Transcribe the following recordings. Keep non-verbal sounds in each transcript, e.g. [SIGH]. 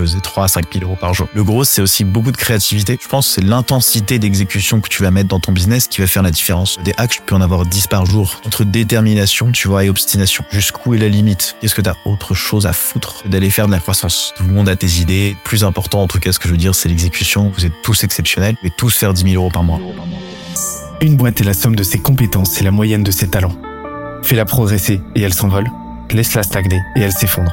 faisais 3 à 5 000 euros par jour. Le gros, c'est aussi beaucoup de créativité. Je pense que c'est l'intensité d'exécution que tu vas mettre dans ton business qui va faire la différence. Des hacks, tu peux en avoir 10 par jour. Entre détermination, tu vois, et obstination. Jusqu'où est la limite? Qu'est-ce que tu as autre chose à foutre? D'aller faire de la croissance Tout le monde a tes idées. Plus important, en tout cas, ce que je veux dire, c'est l'exécution. Vous êtes tous exceptionnels et tous faire 10 000 euros par mois. Une boîte est la somme de ses compétences et la moyenne de ses talents. Fais-la progresser et elle s'envole. Laisse-la stagner et elle s'effondre.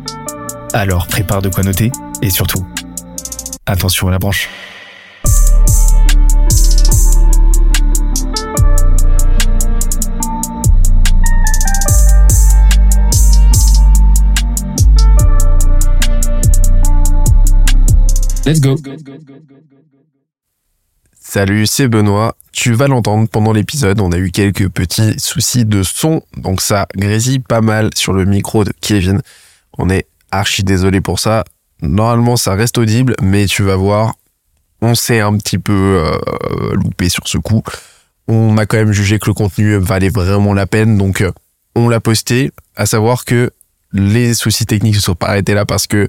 Alors prépare de quoi noter, et surtout, attention à la branche. Let's go. Salut, c'est Benoît. Tu vas l'entendre pendant l'épisode, on a eu quelques petits soucis de son, donc ça grésille pas mal sur le micro de Kevin. On est archi désolé pour ça. Normalement, ça reste audible, mais tu vas voir, on s'est un petit peu euh, loupé sur ce coup. On a quand même jugé que le contenu valait vraiment la peine, donc euh, on l'a posté. À savoir que les soucis techniques se sont pas arrêtés là parce que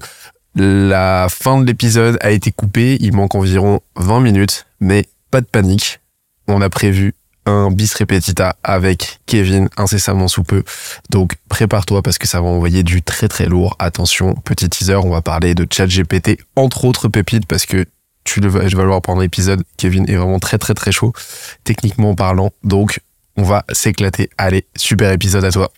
la fin de l'épisode a été coupée. Il manque environ 20 minutes, mais pas de panique. On a prévu un bis repetita avec Kevin incessamment sous peu. Donc prépare-toi parce que ça va envoyer du très très lourd. Attention, petit teaser, on va parler de ChatGPT, entre autres pépites parce que tu le vas, je vais le voir pendant l'épisode. Kevin est vraiment très très très chaud, techniquement parlant. Donc on va s'éclater. Allez, super épisode à toi.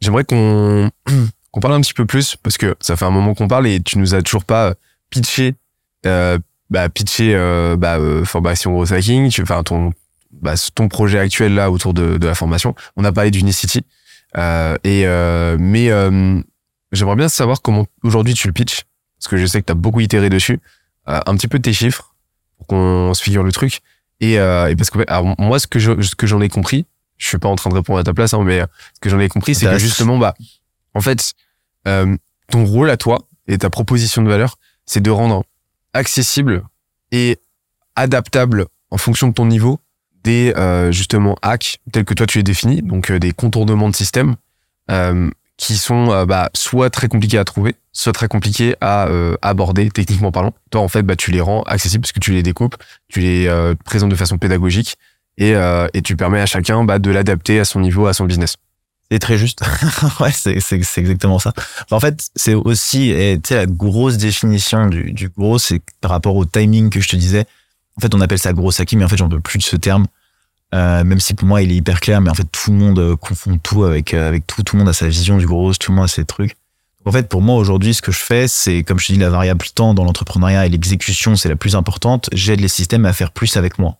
J'aimerais qu'on [CLEARS THROAT] qu'on parle un petit peu plus parce que ça fait un moment qu'on parle et tu nous as toujours pas pitché euh, bah, pitcher euh, bah, euh, formation gros hacking, tu, enfin ton bah, ton projet actuel là autour de, de la formation. On a parlé d'Unicity euh, et euh, mais euh, j'aimerais bien savoir comment aujourd'hui tu le pitches parce que je sais que tu as beaucoup itéré dessus. Euh, un petit peu tes chiffres pour qu'on se figure le truc et, et parce que alors, moi ce que je, ce que j'en ai compris, je suis pas en train de répondre à ta place hein, mais ce que j'en ai compris c'est que justement bah en fait ton rôle à toi et ta proposition de valeur c'est de rendre accessible et adaptable en fonction de ton niveau des euh, justement hacks tels que toi tu les définis, donc euh, des contournements de système euh, qui sont euh, bah, soit très compliqués à trouver, soit très compliqués à aborder techniquement parlant. Toi en fait bah, tu les rends accessibles parce que tu les découpes, tu les présentes de façon pédagogique et, et tu permets à chacun bah, de l'adapter à son niveau, à son business. C'est très juste. [LAUGHS] ouais, c'est, c'est, c'est exactement ça. En fait, c'est aussi, tu sais, la grosse définition du, du gros, c'est par rapport au timing que je te disais. En fait, on appelle ça gros hacking, mais en fait, j'en veux plus de ce terme. Euh, même si pour moi, il est hyper clair, mais en fait, tout le monde euh, confond tout avec, euh, avec tout. Tout le monde a sa vision du gros, tout le monde a ses trucs. En fait, pour moi, aujourd'hui, ce que je fais, c'est, comme je te dis, la variable temps dans l'entrepreneuriat et l'exécution, c'est la plus importante. J'aide les systèmes à faire plus avec moi.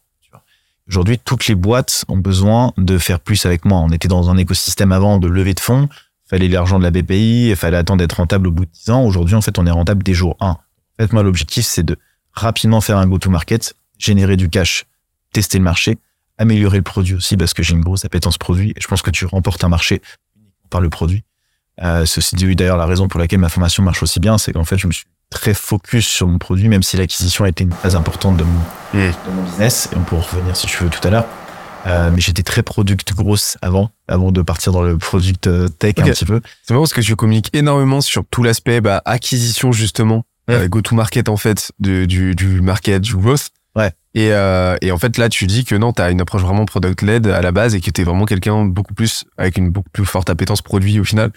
Aujourd'hui, toutes les boîtes ont besoin de faire plus avec moi. On était dans un écosystème avant de lever de fonds. Fallait l'argent de la BPI, il fallait attendre d'être rentable au bout de 10 ans. Aujourd'hui, en fait, on est rentable dès jour 1. En fait, moi, l'objectif, c'est de rapidement faire un go-to-market, générer du cash, tester le marché, améliorer le produit aussi, parce que j'ai une grosse appétence produit. Et je pense que tu remportes un marché par le produit. Euh, ceci dit, d'ailleurs, la raison pour laquelle ma formation marche aussi bien, c'est qu'en fait, je me suis très focus sur mon produit, même si l'acquisition a été une phase importante de mon, Mmh. de mon business. Et on pourra revenir si tu veux tout à l'heure. Euh, mais j'étais très product grosse avant, avant de partir dans le product euh, tech un petit peu. C'est marrant parce que tu communiques énormément sur tout l'aspect bah, acquisition justement, Ouais. euh, go-to-market en fait, de, du, du market, du growth. Ouais. Et, euh, et en fait là tu dis que non, tu as une approche vraiment product-led à la base et que tu es vraiment quelqu'un beaucoup plus avec une beaucoup plus forte appétence produit au final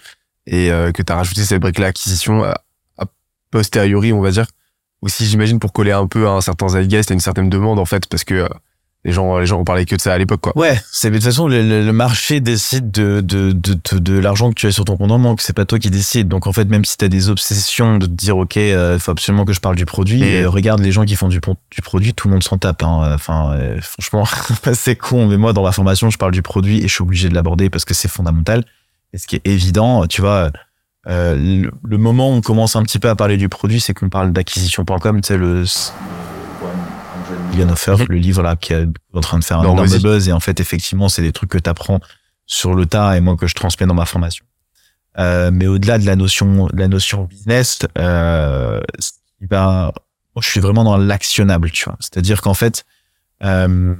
et euh, que tu as rajouté cette brique-là acquisition à, a posteriori on va dire. Aussi j'imagine pour coller un peu à un certain zeitgeist, à une certaine demande en fait parce que euh, les gens les gens ont parlé que de ça à l'époque quoi. Ouais, c'est mais de toute façon le, le- le marché décide de de de, de, de l'argent que tu as sur ton compte en banque, c'est pas toi qui décide. Donc en fait même si tu as des obsessions de te dire OK, il faut absolument que je parle du produit, Et- euh, regarde les gens qui font du du produit, tout le monde s'en tape hein. Enfin euh, franchement, [LAUGHS] c'est con mais moi dans ma formation, je parle du produit et je suis obligé de l'aborder parce que c'est fondamental. Et ce qui est évident, tu vois Euh, le, le moment où on commence un petit peu à parler du produit, c'est qu'on parle d'acquisition.com, tu Million Offer, le livre là qui est en train de faire un Non, énorme buzz. Et en fait, effectivement, c'est des trucs que tu apprends sur le tas et moi que je transmets dans ma formation. Euh, mais au-delà de la notion, de la notion business, euh, va- moi, je suis vraiment dans l'actionnable, tu vois. C'est-à-dire qu'en fait, euh,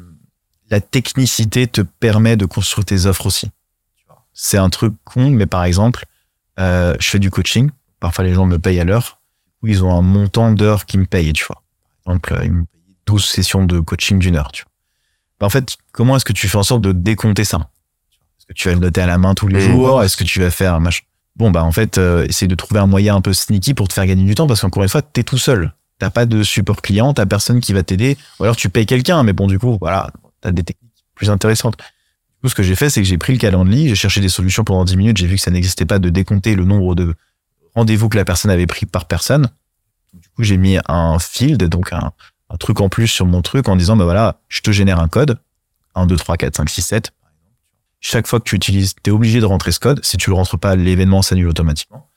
la technicité te permet de construire tes offres aussi. C'est un truc con, mais par exemple, euh, je fais du coaching. Parfois, les gens me payent à l'heure. Ou ils ont un montant d'heures qui me payent, tu vois. Par exemple, ils me payent 12 sessions de coaching d'une heure, tu vois. Bah, en fait, comment est-ce que tu fais en sorte de décompter ça? Est-ce que tu vas le noter à la main tous les Mmh. jours? Est-ce que tu vas faire un machin? Bon, bah en fait, euh, essaye de trouver un moyen un peu sneaky pour te faire gagner du temps parce qu'encore une fois, t'es tout seul. T'as pas de support client, t'as personne qui va t'aider. Ou alors tu payes quelqu'un, mais bon, du coup, voilà, t'as des techniques plus intéressantes. Du coup, ce que j'ai fait, c'est que j'ai pris le calendrier, j'ai cherché des solutions pendant 10 minutes, j'ai vu que ça n'existait pas de décompter le nombre de rendez-vous que la personne avait pris par personne. Du coup, j'ai mis un field, donc un, un truc en plus sur mon truc en disant, bah voilà, je te génère un code. 1, 2, 3, 4, 5, 6, 7. Chaque fois que tu utilises, t'es obligé de rentrer ce code. Si tu le rentres pas, l'événement s'annule automatiquement.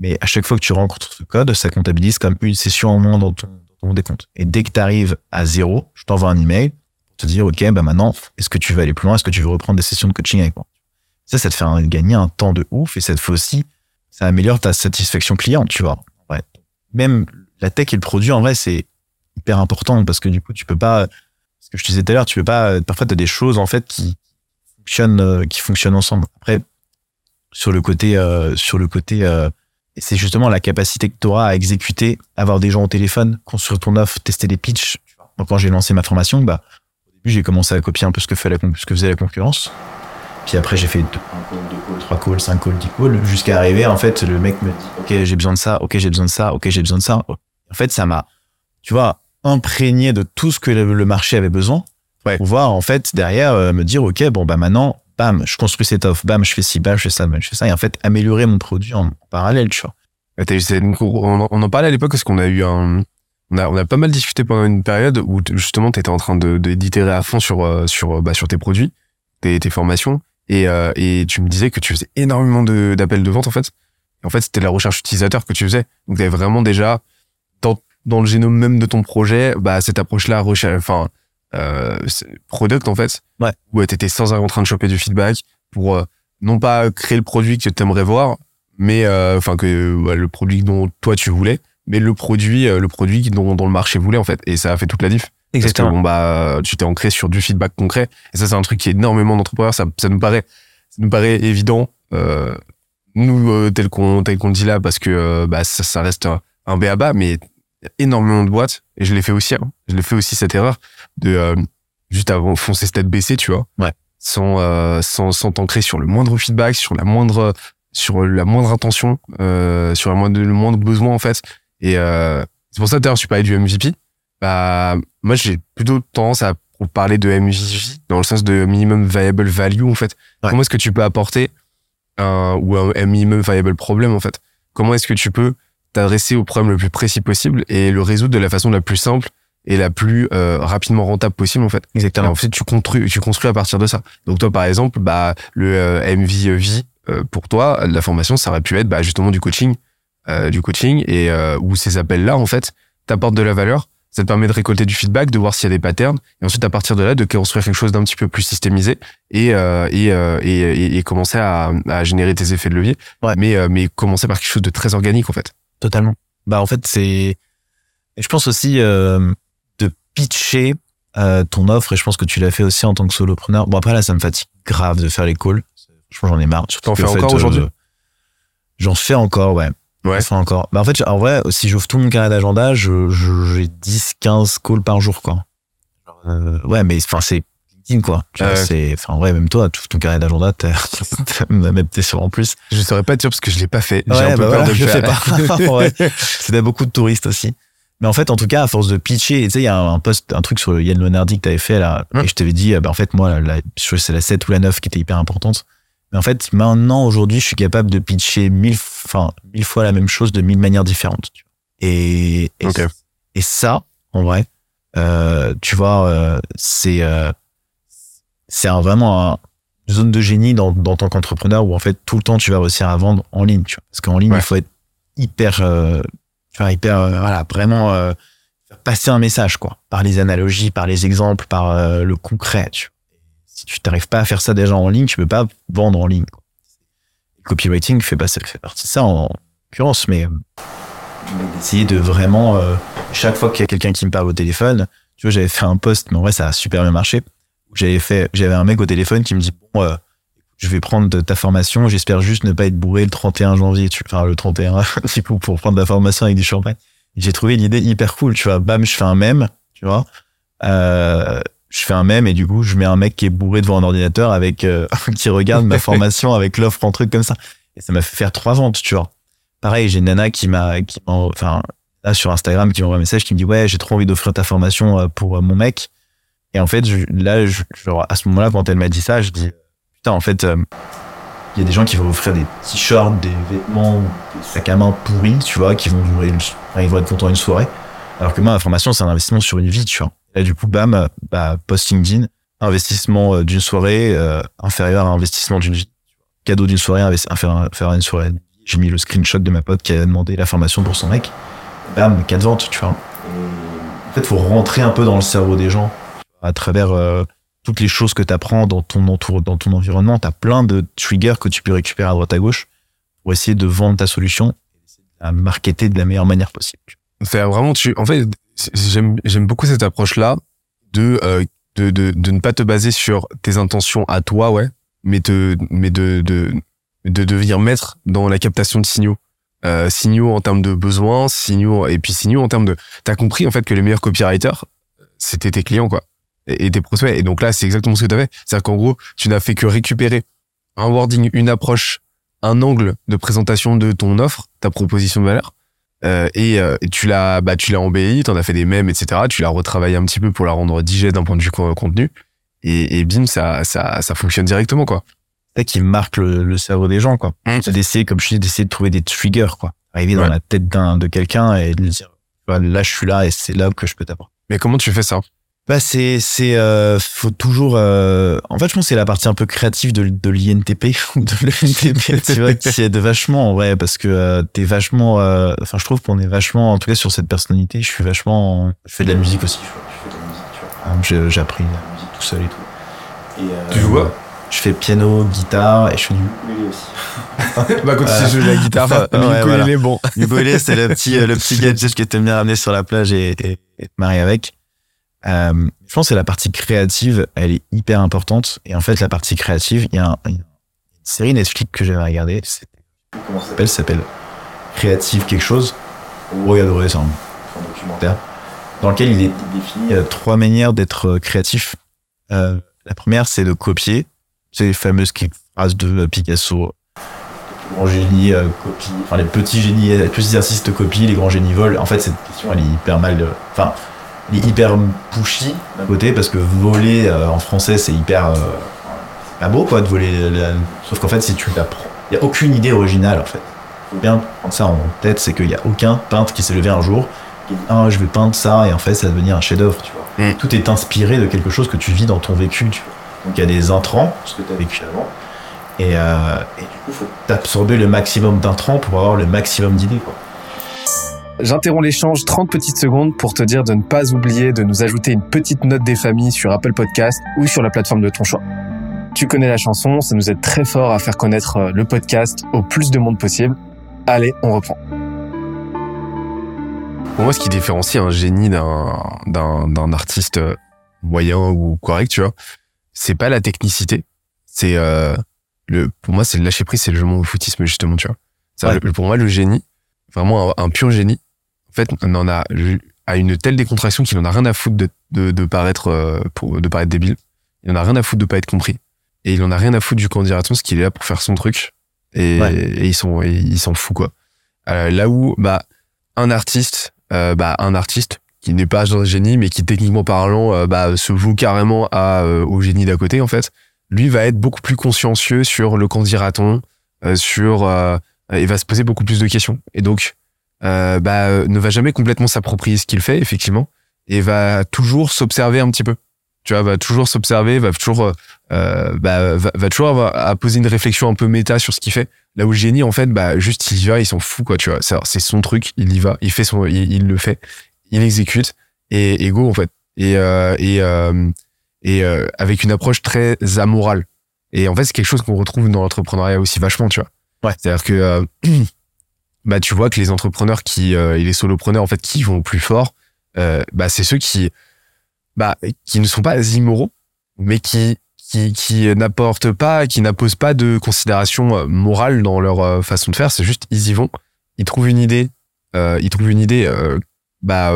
Mais à chaque fois que tu rencontres ce code, ça comptabilise comme une session en moins dans ton, décompte. Et dès que tu arrives à zéro, je t'envoie un email pour te dire, OK, bah maintenant, est-ce que tu veux aller plus loin? Est-ce que tu veux reprendre des sessions de coaching avec moi? Ça, ça te fait gagner un temps de ouf et ça te fait aussi, ça améliore ta satisfaction client, tu vois. Même la tech et le produit, en vrai, c'est hyper important parce que du coup, tu peux pas, ce que je te disais tout à l'heure, tu peux pas, parfois, tu as des choses, en fait, qui fonctionnent, euh, qui fonctionnent ensemble. Après, sur le côté, euh, sur le côté, euh, c'est justement la capacité que tu auras à exécuter, avoir des gens au téléphone, construire ton offre, tester des pitchs. Moi, quand j'ai lancé ma formation, bah, au début, j'ai commencé à copier un peu ce que, fait ce que faisait la concurrence. Puis après, j'ai fait deux, un call, deux calls, trois calls, cinq calls, dix calls, jusqu'à arriver, en fait, le mec me dit, OK, j'ai besoin de ça, OK, j'ai besoin de ça, OK, j'ai besoin de ça. En fait, ça m'a, tu vois, imprégné de tout ce que le marché avait besoin. Ouais. Pour voir, en fait, derrière, euh, me dire, OK, bon, bah, maintenant, bam, je construis cette offre, bam, je fais ci, bam, je fais ça, bam, je fais ça. Et en fait, améliorer mon produit en parallèle, tu vois. On, en- on en parlait à l'époque parce qu'on a eu un, on a, on a pas mal discuté pendant une période où justement t'étais en train de, de- d'itérer à fond sur, euh, sur, bah, sur tes produits, tes, tes formations, et, euh, et tu me disais que tu faisais énormément de, d'appels de vente en fait. Et en fait, c'était la recherche utilisateur que tu faisais. Donc t'avais vraiment déjà dans, dans le génome même de ton projet, bah cette approche-là, enfin, euh, product en fait, Ouais. où t'étais sans arrêt en train de choper du feedback pour euh, non pas créer le produit que tu aimerais voir, mais euh, enfin que le produit dont toi tu voulais mais le produit euh, le produit dont, dont le marché voulait en fait. Et ça a fait toute la diff. Parce que bon bah tu t'es ancré sur du feedback concret. Et ça c'est un truc qui est énormément d'entrepreneurs. Ça, ça nous paraît ça nous paraît évident euh, nous euh, tel qu'on tel qu'on dit là parce que euh, bah ça, ça reste un, un béaba mais énormément de boîtes et je l'ai fait aussi hein. je l'ai fait aussi cette erreur de euh, juste avant foncer tête baissée tu vois Ouais. sans euh, sans sans t'ancrer sur le moindre feedback sur la moindre sur la moindre intention euh, sur la moindre, le moindre besoin en fait et c'est pour ça d'ailleurs tu parlais du MVP bah moi j'ai plutôt tendance à parler de MVP dans le sens de minimum viable value en fait Ouais. comment est-ce que tu peux apporter un ou un, un minimum viable problème en fait? Comment est-ce que tu peux t'adresser au problème le plus précis possible et le résoudre de la façon la plus simple et la plus euh, rapidement rentable possible en fait et Exactement. en fait, tu construis, tu construis à partir de ça. Donc toi, par exemple, bah le euh, MVV euh, pour toi, la formation, ça aurait pu être bah, justement du coaching, euh, du coaching et euh, où ces appels-là, en fait, t'apportent de la valeur. Ça te permet de récolter du feedback, de voir s'il y a des patterns, et ensuite à partir de là, de construire quelque chose d'un petit peu plus systémisé et euh, et, euh, et, et, et commencer à, à générer tes effets de levier. Ouais. Mais euh, mais commencer par quelque chose de très organique en fait. Totalement. Bah en fait c'est je pense aussi euh, de pitcher euh, ton offre et je pense que tu l'as fait aussi en tant que solopreneur. Bon après là ça me fatigue grave de faire les calls. Franchement j'en ai marre. T'en fais en fait, encore aujourd'hui? J'en fais encore ouais. Ouais. J'en fais encore. Bah en fait en vrai si j'ouvre tout mon carré d'agenda je je- j'ai 10 15 calls par jour quoi. Euh, ouais mais enfin c'est Quoi. Tu vois, Ouais. c'est enfin en vrai même toi tout ton carré d'agenda [LAUGHS] même t'es sur en plus. Je saurais pas dire parce que je l'ai pas fait. J'ai Ouais, un peu bah peur voilà, de le je faire. fais pas. [LAUGHS] D'être beaucoup de touristes aussi. Mais en fait, en tout cas, à force de pitcher, tu sais, il y a un post, un truc sur le Yann Leonardi que t'avais fait là, Hum. et je t'avais dit, euh, bah, en fait, moi, la, c'est la 7 ou la 9 qui était hyper importante. Mais en fait, maintenant, aujourd'hui, je suis capable de pitcher mille, enfin, mille fois la même chose de mille manières différentes. Et, et, et ça, en vrai, euh, tu vois, euh, c'est, euh, c'est vraiment un, zone de génie dans, dans tant qu'entrepreneur où en fait tout le temps tu vas réussir à vendre en ligne. Tu vois. Parce qu'en ligne, Ouais. il faut être hyper, euh, tu vois, hyper, euh, voilà, vraiment euh, faire passer un message quoi, par les analogies, par les exemples, par euh, le concret. Tu vois. Si tu t'arrives pas à faire ça déjà en ligne, tu peux pas vendre en ligne. Quoi. Le copywriting fait, pas, fait partie de ça en, en l'occurrence, mais euh, d'essayer de vraiment euh, chaque fois qu'il y a quelqu'un qui me parle au téléphone, tu vois, j'avais fait un post, mais en vrai ça a super bien marché. J'avais fait, j'avais un mec au téléphone qui me dit bon, euh, je vais prendre ta formation, j'espère juste ne pas être bourré le 31 janvier, tu, enfin le 31, [LAUGHS] du coup pour prendre la formation avec du champagne. J'ai trouvé l'idée hyper cool, tu vois. Bam, je fais un mème, tu vois. Euh, je fais un mème et du coup je mets un mec qui est bourré devant un ordinateur avec euh, [LAUGHS] qui regarde ma [LAUGHS] formation avec l'offre en truc comme ça. Et ça m'a fait faire trois ventes, tu vois. Pareil, j'ai une nana qui m'a, qui enfin là sur Instagram qui m'envoie un message qui me dit ouais j'ai trop envie d'offrir ta formation pour mon mec. Et en fait là je, à ce moment-là quand elle m'a dit ça je dis putain en fait euh, il y a des gens qui vont offrir des t-shirts, des vêtements, des sacs à main pourris, tu vois, qui vont durer, une- ils vont être contents une soirée. Alors que moi, la formation, c'est un investissement sur une vie, tu vois. Là, du coup, bam, bah, post investissement euh, d'une soirée euh, inférieur à investissement d'une vie. Cadeau d'une soirée inférieur à une soirée. J'ai mis le screenshot de ma pote qui a demandé la formation pour son mec. Bam, quatre ventes, tu vois. En fait, faut rentrer un peu dans le cerveau des gens à travers euh, toutes les choses que tu apprends dans ton entour, dans ton environnement. Tu as plein de triggers que tu peux récupérer à droite à gauche pour essayer de vendre ta solution et la marketer de la meilleure manière possible. C'est vraiment tu en fait j'aime j'aime beaucoup cette approche là de, euh, de de de ne pas te baser sur tes intentions à toi ouais mais te mais de de de devenir maître dans la captation de signaux euh, signaux en termes de besoins signaux et puis signaux en termes de t'as compris en fait que les meilleurs copywriters c'était tes clients quoi et, tes prospects et donc là c'est exactement ce que tu as fait c'est à dire qu'en gros tu n'as fait que récupérer un wording une approche un angle de présentation de ton offre ta proposition de valeur euh, et, euh, et tu l'as bah tu l'as embelli t'en as fait des mèmes etc tu l'as retravaillé un petit peu pour la rendre digeste d'un point de vue co- contenu et, et bim ça ça ça fonctionne directement quoi C'est ça qui marque le, le cerveau des gens, quoi. Mm. C'est d'essayer, comme je dis, d'essayer de trouver des triggers, quoi. Arriver dans la tête d'un, de quelqu'un et de lui dire, là, je suis là et c'est là que je peux t'apporter. mais comment tu fais ça? Bah, c'est, c'est, euh, faut toujours, euh, en fait, je pense que c'est la partie un peu créative de, de l'INTP ou [LAUGHS] de l'INTP, tu vois, qui est de vachement, ouais, parce que euh, t'es vachement, euh, enfin, je trouve qu'on est vachement, en tout cas, sur cette personnalité, je suis vachement, je fais de la musique aussi, je, fais de la musique, tu vois. J'ai- J'ai appris la musique tout seul et tout. Et, euh, Tu joues Je fais piano, guitare et je fais du ukulélé aussi. [LAUGHS] bah quand tu joues de la guitare [LAUGHS] ouais, le ukulélé, voilà. bon Ukulélé, c'est le petit, euh, le petit gadget que t'aimes bien ramener sur la plage et, et, et te marier avec. Euh, je pense que la partie créative, elle est hyper importante. Et en fait, la partie créative, il y a, un- une série Netflix que j'avais regardée. Comment ça s'appelle Ça s'appelle Créative quelque chose. Vous regarderez, c'est un, documentaire dans lequel il, est, il définit euh, trois manières d'être euh, créatif. Euh, la première, c'est de copier. C'est les fameuses phrases de Picasso. Les grands génies euh, copient. Enfin, les petits génies, les petits artistes copient, les grands génies volent. En fait, cette question, elle est hyper mal. euh, Elle est hyper pushy d'un côté parce que voler euh, en français, c'est hyper. euh, pas beau, quoi, de voler. la- Sauf qu'en fait, si tu l'apprends, il y a aucune idée originale, en fait. Faut bien prendre ça en tête, c'est qu'il y a aucun peintre qui s'est levé un jour qui dit ah je vais peindre ça et en fait ça va devenir un chef-d'œuvre, tu vois. Mm. Tout est inspiré de quelque chose que tu vis dans ton vécu, tu vois. Donc il y a des intrants, ce que tu as vécu avant. Et, euh, et du coup, faut t'absorber le maximum d'intrants pour avoir le maximum d'idées, quoi. J'interromps l'échange 30 petites secondes pour te dire de ne pas oublier de nous ajouter une petite note des familles sur Apple Podcast ou sur la plateforme de ton choix. Tu connais la chanson, ça nous aide très fort à faire connaître euh, le podcast au plus de monde possible. Allez, on reprend. Pour moi, ce qui différencie un génie d'un artiste euh, moyen ou correct, tu vois, c'est pas la technicité, c'est euh, le. Pour moi, c'est le lâcher prise, c'est le jeu au footisme justement, tu vois. Ouais. pour moi, le génie, vraiment un, un pur génie, fait, on en a à une telle décontraction qu'il en a rien à foutre de de, de paraître euh, pour de paraître débile. Il en a rien à foutre de pas être compris. Et il en a rien à foutre du candidat parce qu'il est là pour faire son truc. Et, Ouais. et ils sont, et il s'en fout quoi. Euh, là où bah un artiste, euh, bah un artiste qui n'est pas un génie mais qui techniquement parlant euh, bah se voue carrément à au génie d'à côté en fait. Lui va être beaucoup plus consciencieux sur le candidaton, sur euh, il va se poser beaucoup plus de questions et donc euh, bah euh, ne va jamais complètement s'approprier ce qu'il fait effectivement et va toujours s'observer un petit peu. Tu vois, va toujours s'observer, va toujours, euh, bah, va, va toujours avoir à poser une réflexion un peu méta sur ce qu'il fait. Là où le génie, en fait, bah, juste il y va, il s'en fout, quoi, tu vois. C'est son truc, il y va, il fait son, il, il le fait, il exécute et, et go, en fait. Et, euh, et, euh, et euh, avec une approche très amorale. Et en fait, c'est quelque chose qu'on retrouve dans l'entrepreneuriat aussi vachement, tu vois. Ouais. C'est-à-dire que, euh, [CLEARS THROAT] bah, tu vois que les entrepreneurs qui, euh, et les solopreneurs, en fait, qui vont plus fort, euh, bah, c'est ceux qui, bah, qui ne sont pas immoraux, mais qui, qui, qui n'apportent pas, qui n'apposent pas de considération euh, morale dans leur façon de faire. C'est juste, ils y vont, ils trouvent une idée, ils trouvent une idée, bah,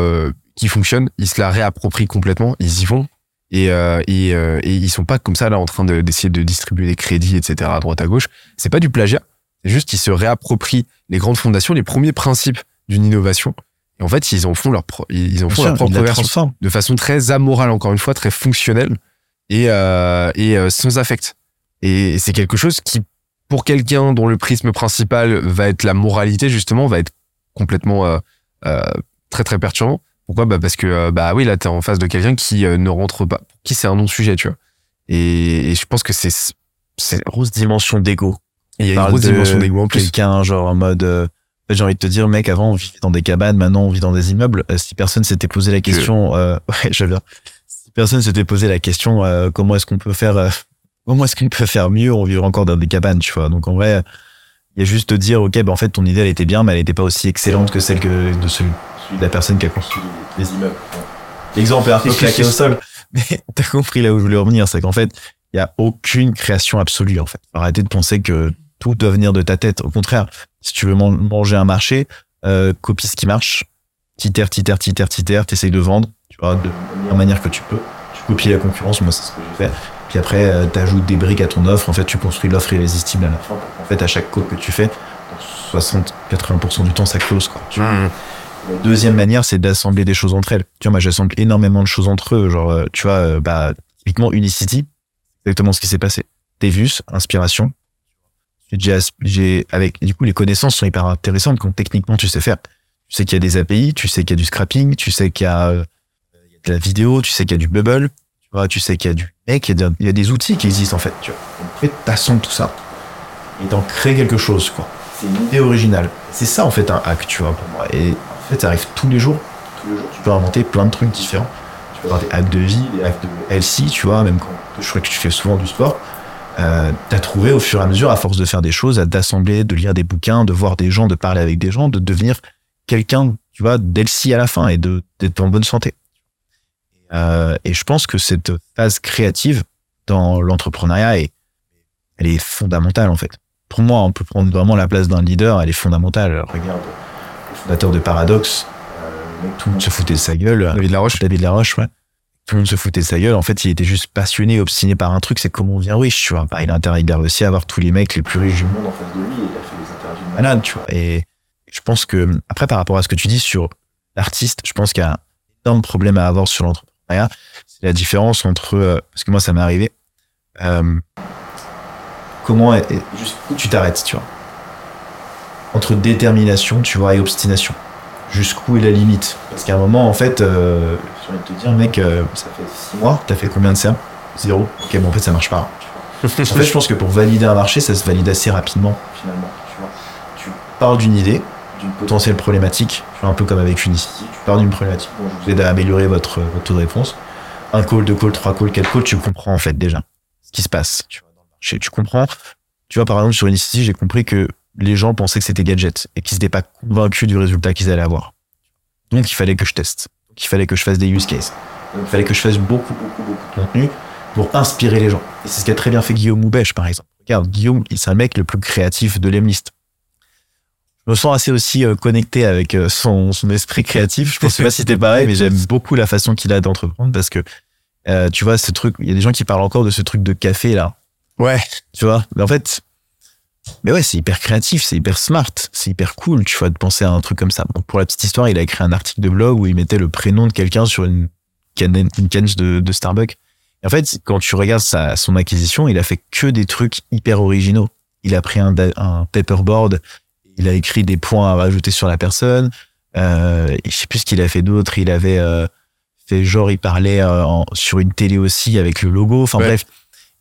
qui fonctionne, ils se la réapproprient complètement, ils y vont. Et, et, et ils sont pas comme ça là en train de- d'essayer de, distribuer des crédits, etc. à droite à gauche. C'est pas du plagiat. C'est juste ils se réapproprient les grandes fondations, les premiers principes d'une innovation. Et en fait, ils en font leur, pro- ils en font leur propre version transforme. de façon très amorale, encore une fois, très fonctionnelle et, euh, et euh, sans affect. Et c'est quelque chose qui, pour quelqu'un dont le prisme principal va être la moralité, justement, va être complètement euh, euh, très très perturbant. Pourquoi? Bah Parce que, euh, bah oui, là, t'es en face de quelqu'un qui euh, ne rentre pas, pour qui c'est un non-sujet, tu vois. Et, et je pense que c'est... c'est grosse dimension d'ego. Il y a une grosse de dimension d'ego en plus. Quelqu'un, genre en mode. euh, j'ai envie de te dire, mec, avant on vivait dans des cabanes, maintenant on vit dans des immeubles. Euh, si personne s'était posé la question, euh, [LAUGHS] ouais, je viens. Si personne s'était posé la question, euh, comment est-ce qu'on peut faire, euh, comment est-ce qu'on peut faire mieux, on vivrait encore dans des cabanes, tu vois. Donc en vrai, il y a juste te dire, ok, bah en fait ton idée elle était bien, mais elle était pas aussi excellente que celle que de celui, de la personne qui a construit les immeubles. L'exemple est un peu claqué au sol, [LAUGHS] mais t'as compris là où je voulais revenir, c'est qu'en fait, il y a aucune création absolue en fait. Arrêtez de penser que tout doit venir de ta tête. Au contraire, si tu veux man- manger un marché, euh, copie ce qui marche, titère, titère, titère, titère, t'essayes de vendre, tu vois, de la meilleure manière que tu peux. Tu copies la concurrence, moi c'est ce que j'ai fait. Puis après, euh, t'ajoutes des briques à ton offre. En fait, tu construis l'offre irrésistible à la fin. En fait, à chaque code que tu fais, 60-80% du temps, ça close quoi. Tu. Mmh. Deuxième manière, c'est d'assembler des choses entre elles. Tu vois, moi, j'assemble énormément de choses entre eux. Genre, euh, tu vois, euh, bah, typiquement Unicity, exactement ce qui s'est passé. Devus, inspiration. J'ai avec, du coup, les connaissances sont hyper intéressantes quand techniquement tu sais faire. Tu sais qu'il y a des API, tu sais qu'il y a du scrapping, tu sais qu'il y a, euh, y a de la vidéo, tu sais qu'il y a du bubble, tu vois, tu sais qu'il y a du mec, il y a, il y a des outils qui existent, en fait, tu vois. Fait, t'assembles tout ça. Et t'en crées quelque chose, quoi. C'est une idée originale. C'est ça, en fait, un hack, tu vois, pour moi. Et en fait, ça arrive tous les jours. Tous les jours, tu peux inventer plein de trucs différents. Tu peux avoir des hacks de vie, des hacks de LC, tu vois, même quand je crois que tu fais souvent du sport. Euh, t'as trouvé au fur et à mesure, à force de faire des choses, d'assembler, de lire des bouquins, de voir des gens, de parler avec des gens, de devenir quelqu'un, tu vois, d'LC à la fin et d'être en bonne santé. Euh, et je pense que cette phase créative dans l'entrepreneuriat est, elle est fondamentale en fait. Pour moi, on peut prendre vraiment la place d'un leader, elle est fondamentale. Regarde, le fondateur de Paradox, euh, tout le monde se foutait de sa gueule. David Laroche. David Laroche, ouais. Tout le monde se foutait de sa gueule. En fait, il était juste passionné, obstiné par un truc, c'est comment on devient riche, tu vois. Il a intérêt, il a réussi à avoir tous les mecs les plus riches du monde en face de lui, et il a fait des interviews de tu vois. Et je pense que, après, par rapport à ce que tu dis sur l'artiste, je pense qu'il y a un énorme problème à avoir sur l'entrepreneuriat. C'est la différence entre, euh, parce que moi, ça m'est arrivé, euh, comment, où tu t'arrêtes, tu vois. Entre détermination, tu vois, et obstination jusqu'où est la limite Parce qu'à un moment, en fait, euh, j'ai envie de te dire, mec, euh, ça fait six mois, t'as fait combien de ça Zéro. Ok, bon, en fait, ça marche pas. [LAUGHS] en fait, je pense que pour valider un marché, ça se valide assez rapidement, finalement. Tu, vois. tu parles d'une idée, d'une potentielle problématique, tu vois, un peu comme avec Unicity, tu parles d'une problématique, bon, je vous aide à améliorer votre, votre taux de réponse. Un call, deux calls, trois calls, quatre calls, tu comprends, en fait, déjà, ce qui se passe, tu vois, comprends. Tu vois, par exemple, sur Unicity, j'ai compris que les gens pensaient que c'était gadget et qu'ils n'étaient pas convaincus du résultat qu'ils allaient avoir. Donc, il fallait que je teste. Donc, il fallait que je fasse des use cases. Il fallait que je fasse beaucoup, beaucoup, beaucoup de contenu pour inspirer les gens. Et c'est ce qu'a très bien fait Guillaume Moubèche, par exemple. Regarde, Guillaume, il- c'est un mec le plus créatif de l'Emlist. Je me sens assez aussi euh, connecté avec euh, son, son esprit créatif. Je pense pas si c'était pareil, mais j'aime beaucoup la façon qu'il a d'entreprendre parce que, euh, tu vois, ce truc, il y a des gens qui parlent encore de ce truc de café, là. Ouais. Tu vois, mais en fait, mais ouais, c'est hyper créatif, c'est hyper smart, c'est hyper cool, tu vois, de penser à un truc comme ça. Bon, pour la petite histoire, il a écrit un article de blog où il mettait le prénom de quelqu'un sur une canne, une canne de, de Starbucks. Et en fait, quand tu regardes sa, son acquisition, il a fait que des trucs hyper originaux. Il a pris un, paperboard, il a écrit des points à rajouter sur la personne. Euh, je sais plus ce qu'il a fait d'autre. Il avait euh, C'est genre, il parlait euh, en- sur une télé aussi avec le logo. Enfin Ouais. bref,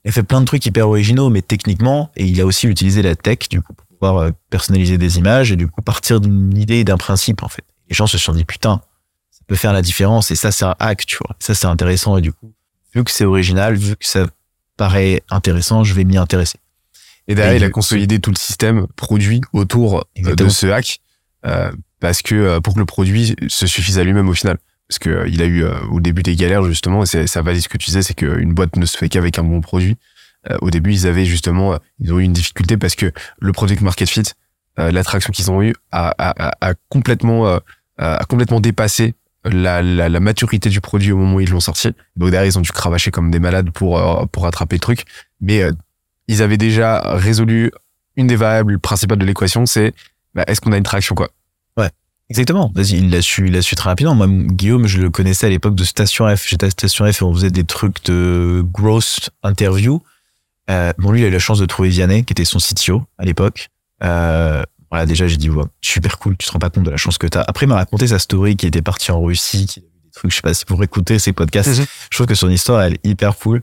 il a fait plein de trucs hyper originaux, mais techniquement, et il a aussi utilisé la tech, du coup, pour pouvoir euh, personnaliser des images et du coup partir d'une idée et d'un principe, en fait. Les gens se sont dit, putain, ça peut faire la différence et ça, c'est un hack, tu vois. Ça, c'est intéressant et du coup, vu que c'est original, vu que ça paraît intéressant, je vais m'y intéresser. Et derrière, Et il a consolidé tout le système produit autour euh, Exactement. de ce hack, euh, parce que pour que le produit se suffise à lui-même au final. Parce que euh, il a eu euh, au début des galères justement, et ça valide ce que tu disais, c'est qu'une boîte ne se fait qu'avec un bon produit. Euh, au début, ils avaient justement, euh, ils ont eu une difficulté parce que le product market fit, l'attraction qu'ils ont eu, a, complètement, dépassé la, maturité du produit au moment où ils l'ont sorti. Donc derrière, ils ont dû cravacher comme des malades pour rattraper le truc. Mais ils avaient déjà résolu une des variables principales de l'équation, c'est bah, est-ce qu'on a une traction quoi? Exactement. Vas-y, il l'a su, il l'a su très rapidement. Moi, Guillaume, je le connaissais à l'époque de Station F. J'étais à Station F et on faisait des trucs de growth interview. Euh, bon, lui, il a eu la chance de trouver Vianney, qui était son CTO à l'époque. Euh, voilà, déjà, j'ai dit, ouais, super cool, tu te rends pas compte de la chance que t'as. Après, il m'a raconté sa story qui était parti en Russie, qui a vu des trucs, je sais pas si pour écouter ses podcasts. Mhm. Je trouve que son histoire, elle est hyper cool.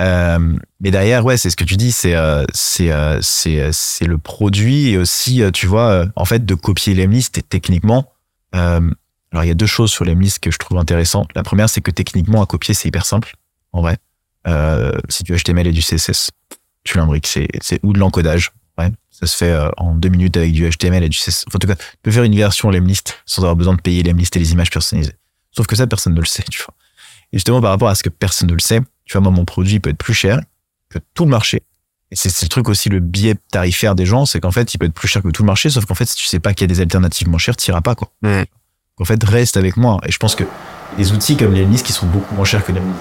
Euh, mais derrière, ouais, c'est ce que tu dis, c'est euh, c'est euh, c'est euh, c'est le produit et aussi, euh, tu vois, en fait, de copier l'Emlist et techniquement. Alors, il y a deux choses sur l'Emlist que je trouve intéressantes. La première, c'est que techniquement, à copier, c'est hyper simple, en vrai. Si tu HTML et du CSS, tu l'imbriques, c'est c'est ou de l'encodage. Ouais, ça se fait en deux minutes avec du HTML et du CSS. En tout cas, tu peux faire une version l'Emlist sans avoir besoin de payer l'Emlist et les images personnalisées. Sauf que ça, personne ne le sait, tu vois. Et justement, par rapport à ce que personne ne le sait, tu vois, moi, mon produit peut être plus cher que tout le marché. Et c'est le truc aussi, le biais tarifaire des gens, c'est qu'en fait, il peut être plus cher que tout le marché, sauf qu'en fait, si tu sais pas qu'il y a des alternatives moins chères, t'iras pas, quoi. En fait, reste avec moi. Et je pense que les outils comme les qui sont beaucoup moins chers que les aujourd'hui.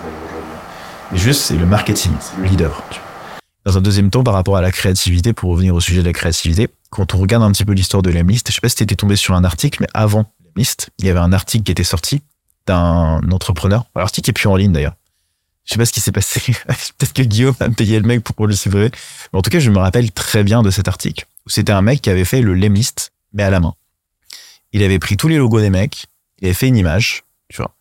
Mais juste, c'est le marketing, c'est le leader. tu. Dans un deuxième temps, par rapport à la créativité, pour revenir au sujet de la créativité, quand on regarde un petit peu l'histoire de l'Emlist, je sais pas si t'étais tombé sur un article, mais avant l'Emlist, il y avait un article qui était sorti d'un entrepreneur. L'article est plus en ligne d'ailleurs. Je sais pas ce qui s'est passé. [LAUGHS] Peut-être que Guillaume a payé le mec pour le supprimer. Mais en tout cas, je me rappelle très bien de cet article c'était un mec qui avait fait le Lemlist, mais à la main. Il avait pris tous les logos des mecs, il avait fait une image, tu vois,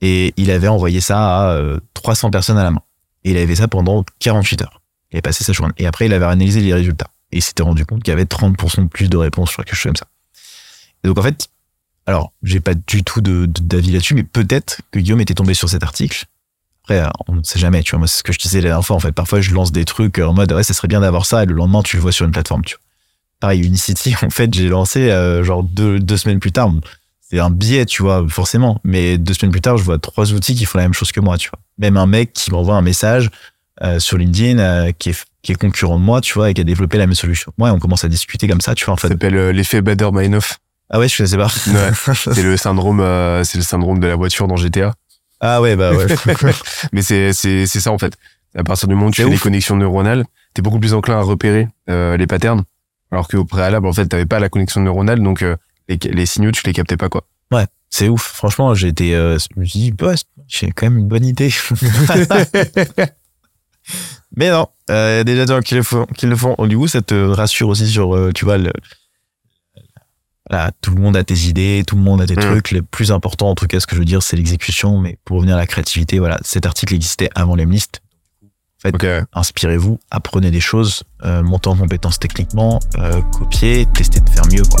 et il avait envoyé ça à euh, 300 personnes à la main. Et il avait fait ça pendant 48 heures. Il avait passé sa journée. Et après, il avait analysé les résultats. Et il s'était rendu compte qu'il y avait 30% de plus de réponses sur quelque chose comme ça. Et donc, en fait, alors, j'ai pas du tout d'avis là-dessus, mais peut-être que Guillaume était tombé sur cet article. Après, euh, on ne sait jamais, tu vois. Moi, c'est ce que je disais la dernière fois. En fait, parfois, je lance des trucs en mode, ouais, ça serait bien d'avoir ça, et le lendemain, tu le vois sur une plateforme, tu vois. Pareil, Unicity, [LAUGHS] en fait, j'ai lancé, euh, genre, deux, deux semaines plus tard. C'est un biais, tu vois, forcément. Mais deux semaines plus tard, je vois trois outils qui font la même chose que moi, tu vois. Même un mec qui m'envoie un message euh, sur LinkedIn euh, qui, est, qui est concurrent de moi, tu vois, et qui a développé la même solution. Moi, on commence à discuter comme ça, tu vois, en Ça fait. s'appelle euh, l'effet Bader Meinhof. Ah ouais, je sais pas. Ouais. [LAUGHS] C'est le syndrome, euh, c'est le syndrome de la voiture dans GTA. Ah ouais, bah [LAUGHS] ouais. Mais c'est c'est c'est ça en fait. À partir du moment où tu fais des ouf. connexions neuronales, t'es beaucoup plus enclin à repérer euh, les patterns, alors qu'au préalable en fait t'avais pas la connexion neuronale, donc euh, les, les signaux tu les captais pas quoi. C'est ouf. Franchement, été, euh, je me suis dit, ouais, j'ai quand même une bonne idée. [LAUGHS] Mais non, euh, il y a des gens qui le font, qui le font. Du coup, ça te rassure aussi sur, tu vois, le, voilà, tout le monde a tes idées, tout le monde a tes Mm. trucs. Le plus important, en tout cas, ce que je veux dire, c'est l'exécution. Mais pour revenir à la créativité, voilà, cet article existait avant l'Emlist. Ok. ouais. Inspirez-vous, apprenez des choses, euh, montez en compétences techniquement, euh, copiez, testez de faire mieux, quoi.